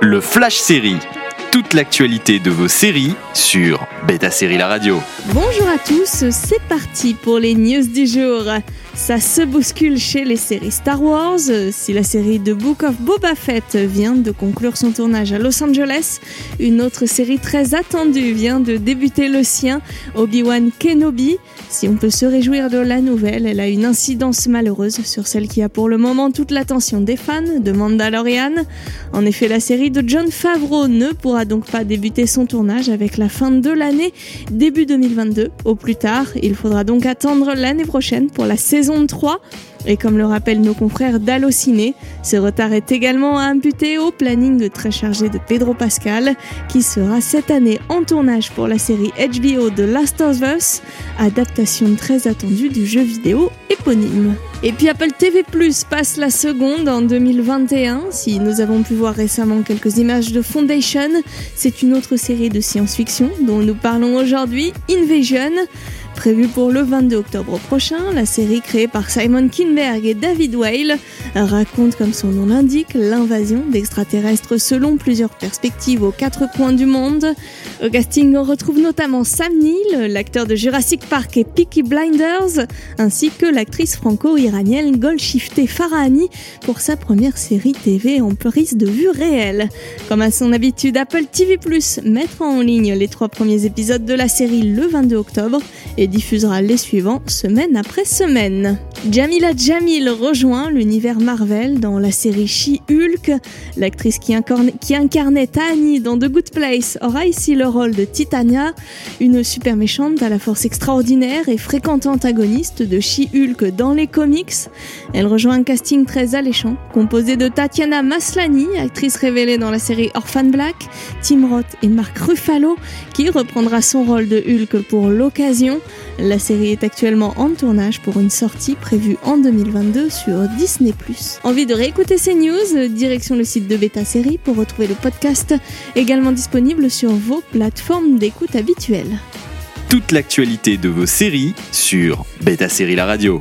le Flash Série. Toute l'actualité de vos séries sur Beta Série La Radio. Bonjour à tous, c'est parti pour les news du jour. Ça se bouscule chez les séries Star Wars. Si la série The Book of Boba Fett vient de conclure son tournage à Los Angeles, une autre série très attendue vient de débuter le sien, Obi-Wan Kenobi. Si on peut se réjouir de la nouvelle, elle a une incidence malheureuse sur celle qui a pour le moment toute l'attention des fans de Mandalorian. En effet, la série de John Favreau ne pourra donc pas débuter son tournage avec la fin de l'année, début 2022 au plus tard. Il faudra donc attendre l'année prochaine pour la saison 3. Et comme le rappellent nos confrères d'Allociné, ce retard est également imputé au planning très chargé de Pedro Pascal, qui sera cette année en tournage pour la série HBO The Last of Us, adaptation très attendue du jeu vidéo éponyme. Et puis Apple TV Plus passe la seconde en 2021. Si nous avons pu voir récemment quelques images de Foundation, c'est une autre série de science-fiction dont nous parlons aujourd'hui, Invasion. Prévue pour le 22 octobre prochain, la série créée par Simon Kinberg et David Whale raconte, comme son nom l'indique, l'invasion d'extraterrestres selon plusieurs perspectives aux quatre coins du monde. Au casting, on retrouve notamment Sam Neill, l'acteur de Jurassic Park et Peaky Blinders, ainsi que l'actrice franco-iranienne Golshifteh Farahani pour sa première série TV en prise de vue réelle. Comme à son habitude, Apple TV mettra en ligne les trois premiers épisodes de la série le 22 octobre et diffusera les suivants semaine après semaine. Jamila Jamil rejoint l'univers Marvel dans la série She-Hulk. L'actrice qui, qui, incarnait Tani dans The Good Place aura ici le rôle de Titania, une super méchante à la force extraordinaire et fréquente antagoniste de She-Hulk dans les comics. Elle rejoint un casting très alléchant, composé de Tatiana Maslany, actrice révélée dans la série Orphan Black, Tim Roth et Mark Ruffalo, qui reprendra son rôle de Hulk pour l'occasion. La série est actuellement en tournage pour une sortie prévue en 2022 sur Disney+. Envie de réécouter ces news? Direction le site de Beta Série pour retrouver le podcast également disponible sur vos plateformes d'écoute habituelles. Toute l'actualité de vos séries sur Beta Série La Radio.